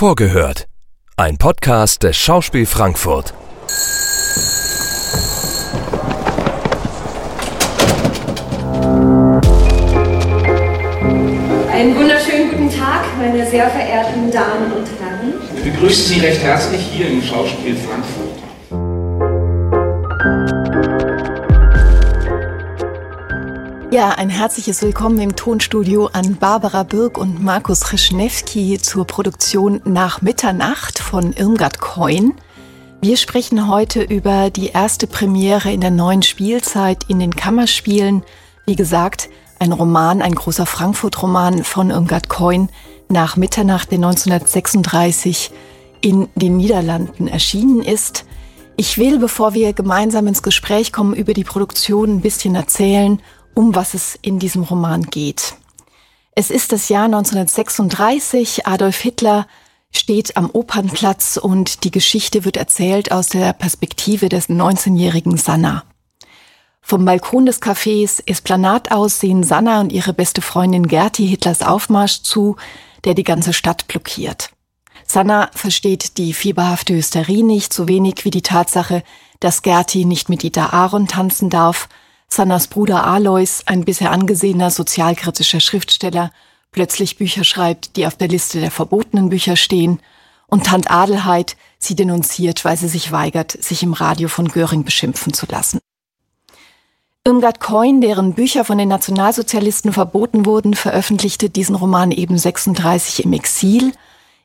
Vorgehört. Ein Podcast des Schauspiel Frankfurt. Einen wunderschönen guten Tag, meine sehr verehrten Damen und Herren. Wir begrüßen Sie recht herzlich hier im Schauspiel Frankfurt. Ja, ein herzliches Willkommen im Tonstudio an Barbara Birk und Markus Rischnewski zur Produktion Nach Mitternacht von Irmgard Coin. Wir sprechen heute über die erste Premiere in der neuen Spielzeit in den Kammerspielen. Wie gesagt, ein Roman, ein großer Frankfurt-Roman von Irmgard Coin nach Mitternacht, der 1936 in den Niederlanden erschienen ist. Ich will, bevor wir gemeinsam ins Gespräch kommen, über die Produktion ein bisschen erzählen um was es in diesem Roman geht. Es ist das Jahr 1936, Adolf Hitler steht am Opernplatz und die Geschichte wird erzählt aus der Perspektive des 19-jährigen Sanna. Vom Balkon des Cafés Esplanat aus sehen Sanna und ihre beste Freundin Gerti Hitlers Aufmarsch zu, der die ganze Stadt blockiert. Sanna versteht die fieberhafte Hysterie nicht, so wenig wie die Tatsache, dass Gerti nicht mit Ida Aaron tanzen darf Sannas Bruder Alois, ein bisher angesehener sozialkritischer Schriftsteller, plötzlich Bücher schreibt, die auf der Liste der verbotenen Bücher stehen, und Tant Adelheid sie denunziert, weil sie sich weigert, sich im Radio von Göring beschimpfen zu lassen. Irmgard Coin, deren Bücher von den Nationalsozialisten verboten wurden, veröffentlichte diesen Roman eben 36 im Exil,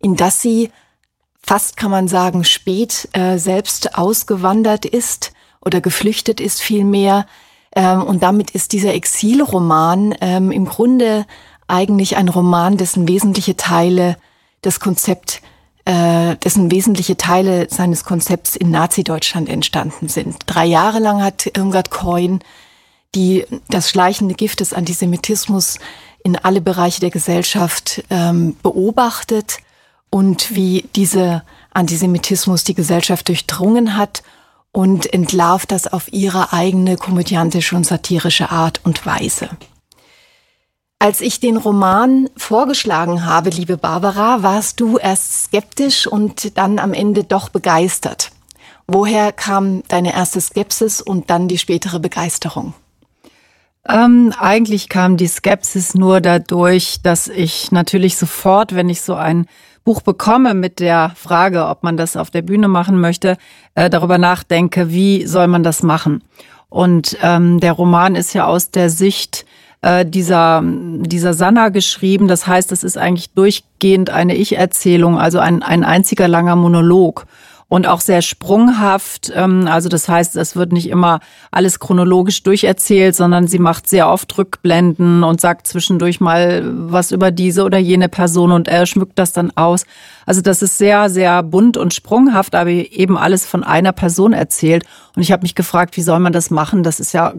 in das sie, fast kann man sagen, spät äh, selbst ausgewandert ist oder geflüchtet ist vielmehr, ähm, und damit ist dieser Exilroman ähm, im Grunde eigentlich ein Roman, dessen wesentliche Teile das Konzept, äh, dessen wesentliche Teile seines Konzepts in Nazi-Deutschland entstanden sind. Drei Jahre lang hat Irmgard Coin die, das schleichende Gift des Antisemitismus in alle Bereiche der Gesellschaft ähm, beobachtet und wie dieser Antisemitismus die Gesellschaft durchdrungen hat und entlarvt das auf ihre eigene komödiantische und satirische Art und Weise. Als ich den Roman vorgeschlagen habe, liebe Barbara, warst du erst skeptisch und dann am Ende doch begeistert. Woher kam deine erste Skepsis und dann die spätere Begeisterung? Ähm, eigentlich kam die Skepsis nur dadurch, dass ich natürlich sofort, wenn ich so ein Buch bekomme mit der Frage, ob man das auf der Bühne machen möchte, äh, darüber nachdenke, wie soll man das machen. Und ähm, der Roman ist ja aus der Sicht äh, dieser, dieser Sanna geschrieben. Das heißt, es ist eigentlich durchgehend eine Ich-Erzählung, also ein, ein einziger langer Monolog und auch sehr sprunghaft. Ähm, also das heißt, es wird nicht immer alles chronologisch durcherzählt, sondern sie macht sehr oft Rückblenden und sagt zwischendurch mal was über diese oder jene Person und er schmückt das dann aus. Also das ist sehr, sehr bunt und sprunghaft, aber eben alles von einer Person erzählt. Und ich habe mich gefragt, wie soll man das machen? Das ist ja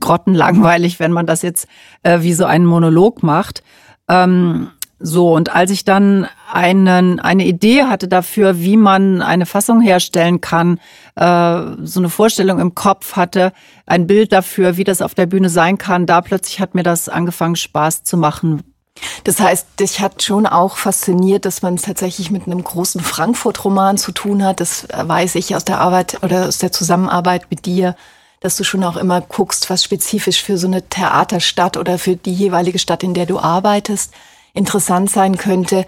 grottenlangweilig, wenn man das jetzt äh, wie so einen Monolog macht. Ähm, so, und als ich dann einen, eine Idee hatte dafür, wie man eine Fassung herstellen kann, äh, so eine Vorstellung im Kopf hatte, ein Bild dafür, wie das auf der Bühne sein kann, da plötzlich hat mir das angefangen, Spaß zu machen. Das heißt, dich hat schon auch fasziniert, dass man es tatsächlich mit einem großen Frankfurt-Roman zu tun hat. Das weiß ich aus der Arbeit oder aus der Zusammenarbeit mit dir, dass du schon auch immer guckst, was spezifisch für so eine Theaterstadt oder für die jeweilige Stadt, in der du arbeitest, interessant sein könnte.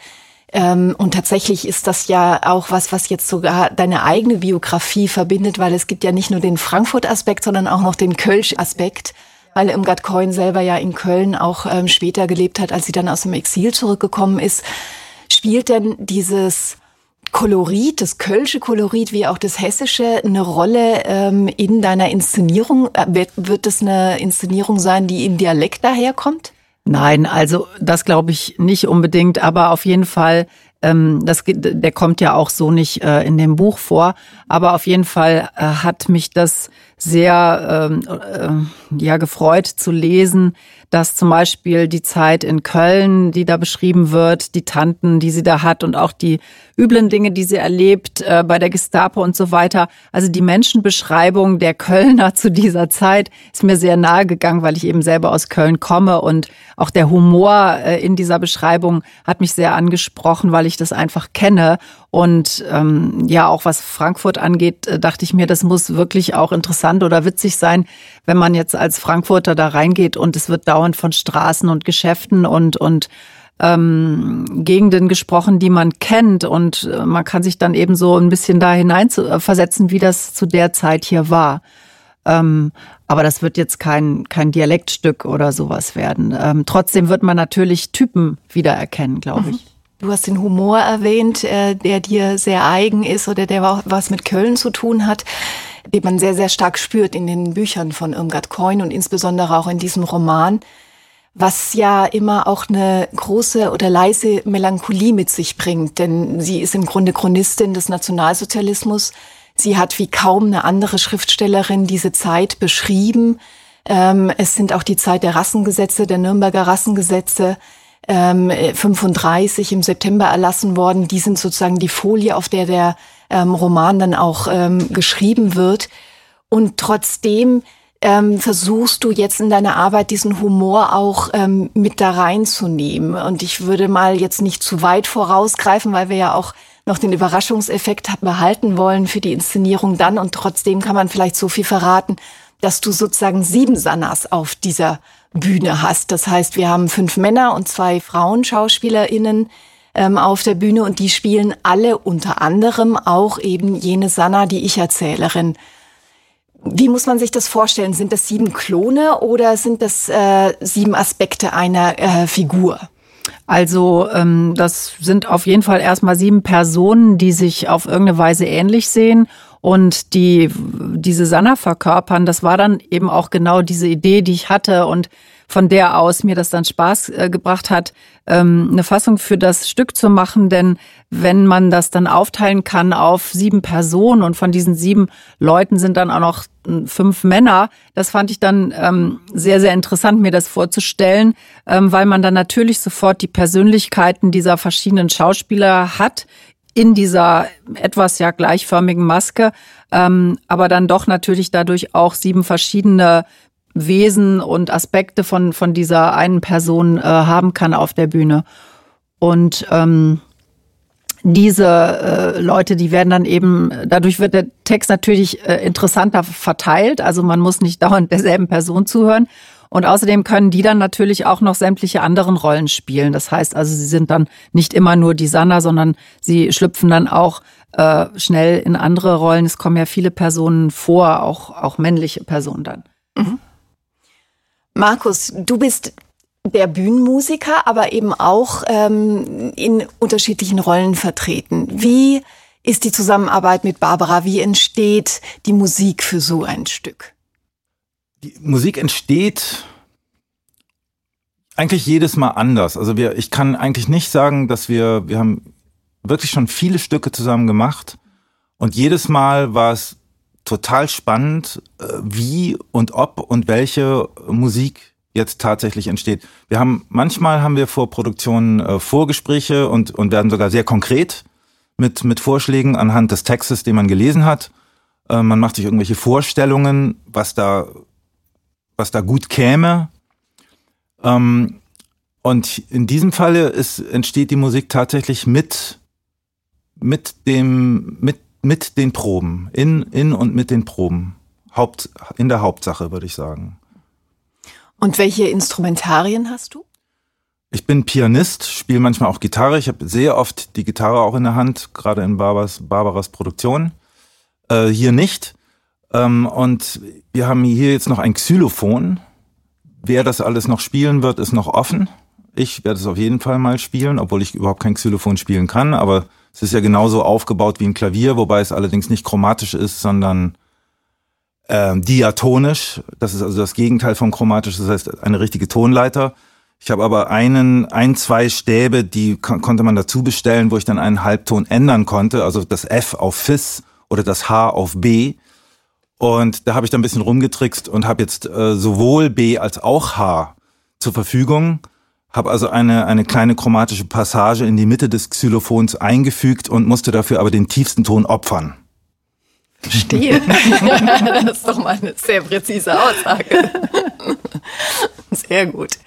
Ähm, und tatsächlich ist das ja auch was, was jetzt sogar deine eigene Biografie verbindet, weil es gibt ja nicht nur den Frankfurt-Aspekt, sondern auch noch den Kölsch-Aspekt, weil Irmgard Coin selber ja in Köln auch ähm, später gelebt hat, als sie dann aus dem Exil zurückgekommen ist. Spielt denn dieses Kolorit, das kölsche Kolorit wie auch das hessische eine Rolle ähm, in deiner Inszenierung? Äh, wird, wird es eine Inszenierung sein, die im Dialekt daherkommt? Nein, also das glaube ich nicht unbedingt, aber auf jeden Fall, ähm, das, der kommt ja auch so nicht äh, in dem Buch vor, aber auf jeden Fall äh, hat mich das sehr ähm, äh, ja gefreut zu lesen, dass zum Beispiel die Zeit in Köln, die da beschrieben wird, die Tanten, die sie da hat und auch die üblen Dinge, die sie erlebt äh, bei der Gestapo und so weiter. Also die Menschenbeschreibung der Kölner zu dieser Zeit ist mir sehr nahe gegangen, weil ich eben selber aus Köln komme und auch der Humor äh, in dieser Beschreibung hat mich sehr angesprochen, weil ich das einfach kenne. Und ähm, ja, auch was Frankfurt angeht, äh, dachte ich mir, das muss wirklich auch interessant oder witzig sein, wenn man jetzt als Frankfurter da reingeht und es wird dauernd von Straßen und Geschäften und, und ähm, Gegenden gesprochen, die man kennt. Und äh, man kann sich dann eben so ein bisschen da hinein äh, versetzen, wie das zu der Zeit hier war. Ähm, aber das wird jetzt kein, kein Dialektstück oder sowas werden. Ähm, trotzdem wird man natürlich Typen wiedererkennen, glaube ich. Du hast den Humor erwähnt, äh, der dir sehr eigen ist oder der auch was mit Köln zu tun hat, den man sehr, sehr stark spürt in den Büchern von Irmgard Coin und insbesondere auch in diesem Roman, was ja immer auch eine große oder leise Melancholie mit sich bringt, denn sie ist im Grunde Chronistin des Nationalsozialismus. Sie hat wie kaum eine andere Schriftstellerin diese Zeit beschrieben. Ähm, es sind auch die Zeit der Rassengesetze, der Nürnberger Rassengesetze ähm, 35 im September erlassen worden. Die sind sozusagen die Folie, auf der der ähm, Roman dann auch ähm, geschrieben wird. Und trotzdem ähm, versuchst du jetzt in deiner Arbeit diesen Humor auch ähm, mit da reinzunehmen. Und ich würde mal jetzt nicht zu weit vorausgreifen, weil wir ja auch noch den Überraschungseffekt behalten wollen für die Inszenierung dann. Und trotzdem kann man vielleicht so viel verraten, dass du sozusagen sieben Sannas auf dieser Bühne hast. Das heißt, wir haben fünf Männer und zwei Frauenschauspielerinnen ähm, auf der Bühne und die spielen alle unter anderem auch eben jene Sanna, die Ich-Erzählerin. Wie muss man sich das vorstellen? Sind das sieben Klone oder sind das äh, sieben Aspekte einer äh, Figur? Also ähm, das sind auf jeden Fall erstmal sieben Personen, die sich auf irgendeine Weise ähnlich sehen und die diese Sanna verkörpern. Das war dann eben auch genau diese Idee, die ich hatte und von der aus mir das dann Spaß äh, gebracht hat, ähm, eine Fassung für das Stück zu machen. Denn wenn man das dann aufteilen kann auf sieben Personen und von diesen sieben Leuten sind dann auch noch hm, fünf Männer, das fand ich dann ähm, sehr, sehr interessant, mir das vorzustellen, ähm, weil man dann natürlich sofort die Persönlichkeiten dieser verschiedenen Schauspieler hat in dieser etwas ja gleichförmigen Maske, ähm, aber dann doch natürlich dadurch auch sieben verschiedene Wesen und Aspekte von, von dieser einen Person äh, haben kann auf der Bühne. Und ähm, diese äh, Leute, die werden dann eben, dadurch wird der Text natürlich äh, interessanter verteilt. Also man muss nicht dauernd derselben Person zuhören. Und außerdem können die dann natürlich auch noch sämtliche anderen Rollen spielen. Das heißt also, sie sind dann nicht immer nur die Sanna, sondern sie schlüpfen dann auch äh, schnell in andere Rollen. Es kommen ja viele Personen vor, auch, auch männliche Personen dann. Mhm. Markus, du bist der Bühnenmusiker, aber eben auch ähm, in unterschiedlichen Rollen vertreten. Wie ist die Zusammenarbeit mit Barbara? Wie entsteht die Musik für so ein Stück? Die Musik entsteht eigentlich jedes Mal anders. Also wir, ich kann eigentlich nicht sagen, dass wir, wir haben wirklich schon viele Stücke zusammen gemacht und jedes Mal war es total spannend, äh, wie und ob und welche Musik jetzt tatsächlich entsteht. Wir haben manchmal haben wir vor Produktionen äh, Vorgespräche und und werden sogar sehr konkret mit mit Vorschlägen anhand des Textes, den man gelesen hat. Äh, man macht sich irgendwelche Vorstellungen, was da was da gut käme. Ähm, und in diesem Falle ist, entsteht die Musik tatsächlich mit mit dem mit mit den Proben, in, in und mit den Proben. Haupt, in der Hauptsache, würde ich sagen. Und welche Instrumentarien hast du? Ich bin Pianist, spiele manchmal auch Gitarre. Ich habe sehr oft die Gitarre auch in der Hand, gerade in Barbaras, Barbaras Produktion. Äh, hier nicht. Ähm, und wir haben hier jetzt noch ein Xylophon. Wer das alles noch spielen wird, ist noch offen. Ich werde es auf jeden Fall mal spielen, obwohl ich überhaupt kein Xylophon spielen kann, aber es ist ja genauso aufgebaut wie ein Klavier, wobei es allerdings nicht chromatisch ist, sondern äh, diatonisch. Das ist also das Gegenteil von chromatisch, das heißt eine richtige Tonleiter. Ich habe aber einen, ein, zwei Stäbe, die konnte man dazu bestellen, wo ich dann einen Halbton ändern konnte, also das F auf Fis oder das H auf B. Und da habe ich dann ein bisschen rumgetrickst und habe jetzt äh, sowohl B als auch H zur Verfügung, habe also eine, eine kleine chromatische Passage in die Mitte des Xylophons eingefügt und musste dafür aber den tiefsten Ton opfern. Verstehe. das ist doch mal eine sehr präzise Aussage. Sehr gut.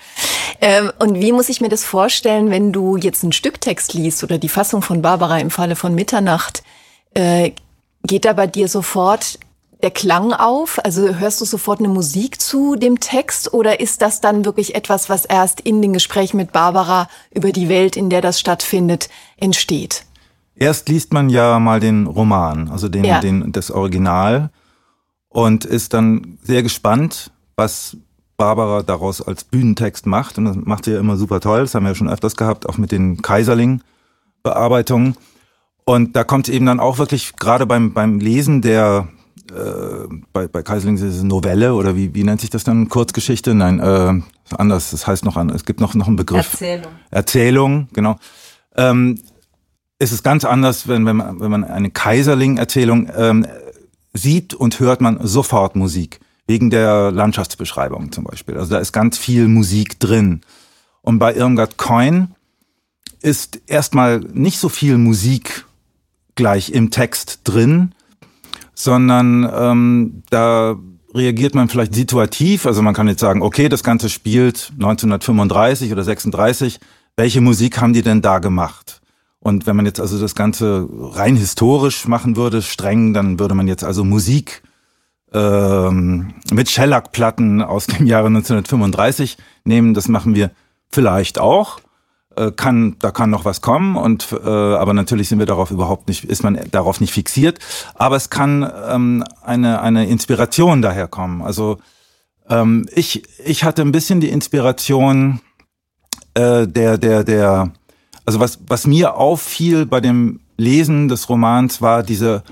Ähm, und wie muss ich mir das vorstellen, wenn du jetzt einen Stücktext liest oder die Fassung von Barbara im Falle von Mitternacht? Äh, geht da bei dir sofort der Klang auf? Also hörst du sofort eine Musik zu dem Text oder ist das dann wirklich etwas, was erst in den Gesprächen mit Barbara über die Welt, in der das stattfindet, entsteht? Erst liest man ja mal den Roman, also den, ja. den, das Original und ist dann sehr gespannt, was Barbara daraus als Bühnentext macht. Und das macht sie ja immer super toll. Das haben wir ja schon öfters gehabt, auch mit den Kaiserling-Bearbeitungen. Und da kommt eben dann auch wirklich gerade beim, beim Lesen der, äh, bei, bei Kaiserling ist es Novelle oder wie, wie nennt sich das dann? Kurzgeschichte? Nein, äh, anders. Das heißt noch an, es gibt noch, noch einen Begriff. Erzählung. Erzählung, genau. Ähm, ist es ganz anders, wenn, wenn, man, wenn man eine Kaiserling-Erzählung ähm, sieht und hört man sofort Musik. Wegen der Landschaftsbeschreibung zum Beispiel. Also da ist ganz viel Musik drin. Und bei Irmgard Coin ist erstmal nicht so viel Musik gleich im Text drin, sondern ähm, da reagiert man vielleicht situativ. Also man kann jetzt sagen, okay, das Ganze spielt 1935 oder 36. Welche Musik haben die denn da gemacht? Und wenn man jetzt also das Ganze rein historisch machen würde, streng, dann würde man jetzt also Musik ähm, mit Shellac-Platten aus dem Jahre 1935 nehmen. Das machen wir vielleicht auch. Äh, kann, da kann noch was kommen und äh, aber natürlich sind wir darauf überhaupt nicht, ist man darauf nicht fixiert. Aber es kann ähm, eine eine Inspiration daher kommen. Also ähm, ich ich hatte ein bisschen die Inspiration äh, der der der also was was mir auffiel bei dem Lesen des Romans war diese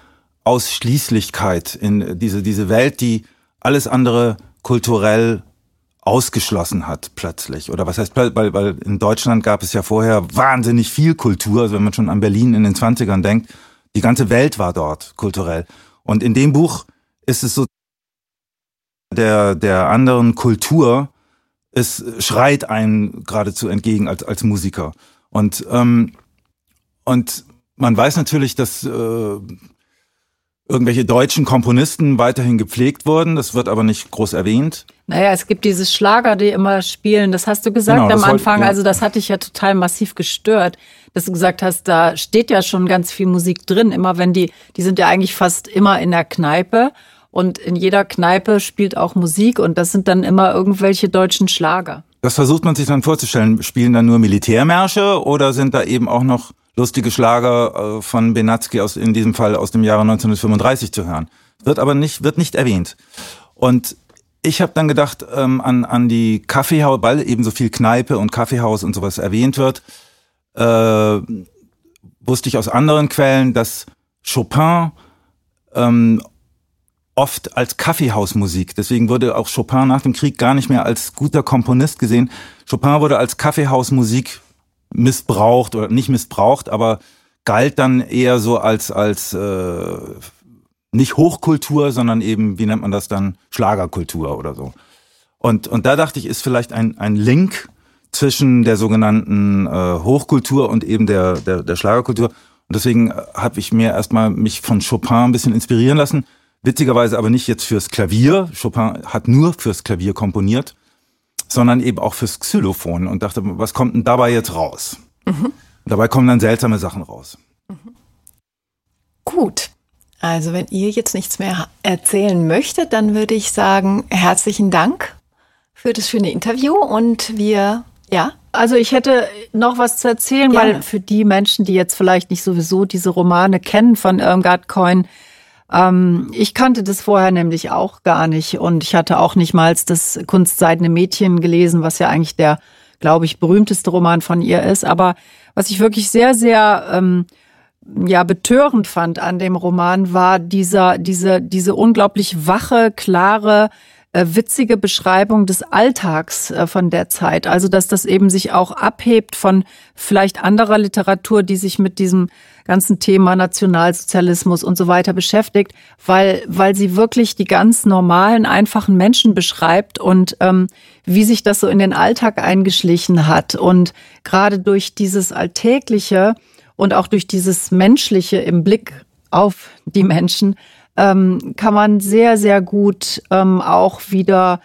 Ausschließlichkeit in diese diese Welt, die alles andere kulturell ausgeschlossen hat plötzlich. Oder was heißt, weil, weil in Deutschland gab es ja vorher wahnsinnig viel Kultur, also wenn man schon an Berlin in den 20ern denkt, die ganze Welt war dort kulturell. Und in dem Buch ist es so, der, der anderen Kultur, es schreit einen geradezu entgegen als, als Musiker. Und, ähm, und man weiß natürlich, dass äh, irgendwelche deutschen Komponisten weiterhin gepflegt wurden. Das wird aber nicht groß erwähnt. Naja, es gibt dieses Schlager, die immer spielen. Das hast du gesagt genau, am Anfang. Wollte, ja. Also das hat dich ja total massiv gestört, dass du gesagt hast, da steht ja schon ganz viel Musik drin. Immer wenn die, die sind ja eigentlich fast immer in der Kneipe. Und in jeder Kneipe spielt auch Musik und das sind dann immer irgendwelche deutschen Schlager. Das versucht man sich dann vorzustellen. Spielen dann nur Militärmärsche oder sind da eben auch noch lustige Schlager äh, von Benatzky aus, in diesem Fall aus dem Jahre 1935 zu hören. Wird aber nicht, wird nicht erwähnt. Und ich habe dann gedacht ähm, an, an die Kaffeehaus, weil eben so viel Kneipe und Kaffeehaus und sowas erwähnt wird, äh, wusste ich aus anderen Quellen, dass Chopin ähm, oft als Kaffeehausmusik, deswegen wurde auch Chopin nach dem Krieg gar nicht mehr als guter Komponist gesehen. Chopin wurde als Kaffeehausmusik missbraucht oder nicht missbraucht, aber galt dann eher so als als äh, nicht Hochkultur, sondern eben, wie nennt man das dann, Schlagerkultur oder so. Und, und da dachte ich, ist vielleicht ein, ein Link zwischen der sogenannten äh, Hochkultur und eben der, der, der Schlagerkultur. Und deswegen äh, habe ich mir erstmal mich von Chopin ein bisschen inspirieren lassen. Witzigerweise aber nicht jetzt fürs Klavier. Chopin hat nur fürs Klavier komponiert, sondern eben auch fürs Xylophon und dachte, was kommt denn dabei jetzt raus? Mhm. Dabei kommen dann seltsame Sachen raus. Mhm. Gut. Also wenn ihr jetzt nichts mehr erzählen möchtet, dann würde ich sagen, herzlichen Dank für das schöne Interview und wir, ja. Also ich hätte noch was zu erzählen, Gerne. weil für die Menschen, die jetzt vielleicht nicht sowieso diese Romane kennen von Irmgard Coin, ähm, ich kannte das vorher nämlich auch gar nicht und ich hatte auch nicht mal das Kunstseidene Mädchen gelesen, was ja eigentlich der, glaube ich, berühmteste Roman von ihr ist. Aber was ich wirklich sehr, sehr ähm, ja betörend fand an dem Roman war dieser diese diese unglaublich wache klare äh, witzige Beschreibung des Alltags äh, von der Zeit. Also dass das eben sich auch abhebt von vielleicht anderer Literatur, die sich mit diesem ganzen Thema Nationalsozialismus und so weiter beschäftigt, weil, weil sie wirklich die ganz normalen, einfachen Menschen beschreibt und ähm, wie sich das so in den Alltag eingeschlichen hat. Und gerade durch dieses Alltägliche und auch durch dieses Menschliche im Blick auf die Menschen ähm, kann man sehr, sehr gut ähm, auch wieder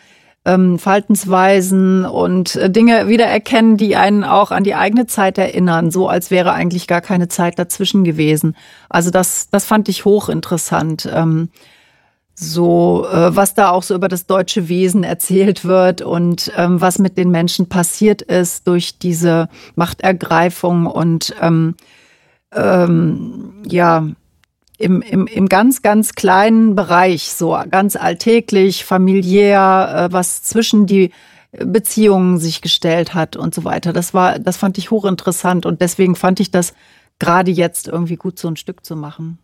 ähm, Verhaltensweisen und äh, Dinge wiedererkennen, die einen auch an die eigene Zeit erinnern, so als wäre eigentlich gar keine Zeit dazwischen gewesen. Also das, das fand ich hochinteressant. Ähm, so, äh, was da auch so über das deutsche Wesen erzählt wird und ähm, was mit den Menschen passiert ist durch diese Machtergreifung und ähm, ähm, ja, im, im, im ganz, ganz kleinen Bereich, so ganz alltäglich, familiär, äh, was zwischen die Beziehungen sich gestellt hat und so weiter. Das war, das fand ich hochinteressant und deswegen fand ich das gerade jetzt irgendwie gut, so ein Stück zu machen.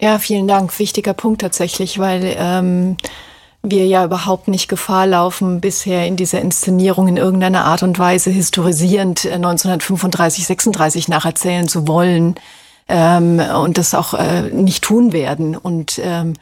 Ja, vielen Dank. Wichtiger Punkt tatsächlich, weil ähm, wir ja überhaupt nicht Gefahr laufen, bisher in dieser Inszenierung in irgendeiner Art und Weise historisierend 1935, äh, 36 nacherzählen zu wollen ähm, und das auch äh, nicht tun werden. Und ähm,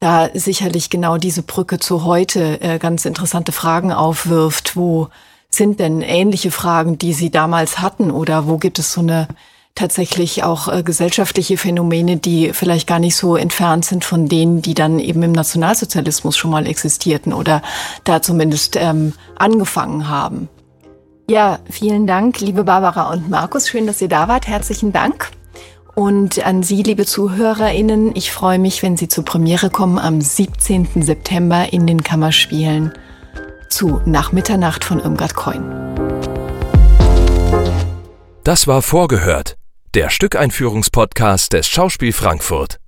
da sicherlich genau diese Brücke zu heute äh, ganz interessante Fragen aufwirft. Wo sind denn ähnliche Fragen, die Sie damals hatten? Oder wo gibt es so eine tatsächlich auch äh, gesellschaftliche Phänomene, die vielleicht gar nicht so entfernt sind von denen, die dann eben im Nationalsozialismus schon mal existierten oder da zumindest ähm, angefangen haben. Ja, vielen Dank, liebe Barbara und Markus. Schön, dass ihr da wart. Herzlichen Dank. Und an Sie, liebe ZuhörerInnen, ich freue mich, wenn Sie zur Premiere kommen am 17. September in den Kammerspielen zu Nach Mitternacht von Irmgard Coin. Das war vorgehört, der Stückeinführungspodcast des Schauspiel Frankfurt.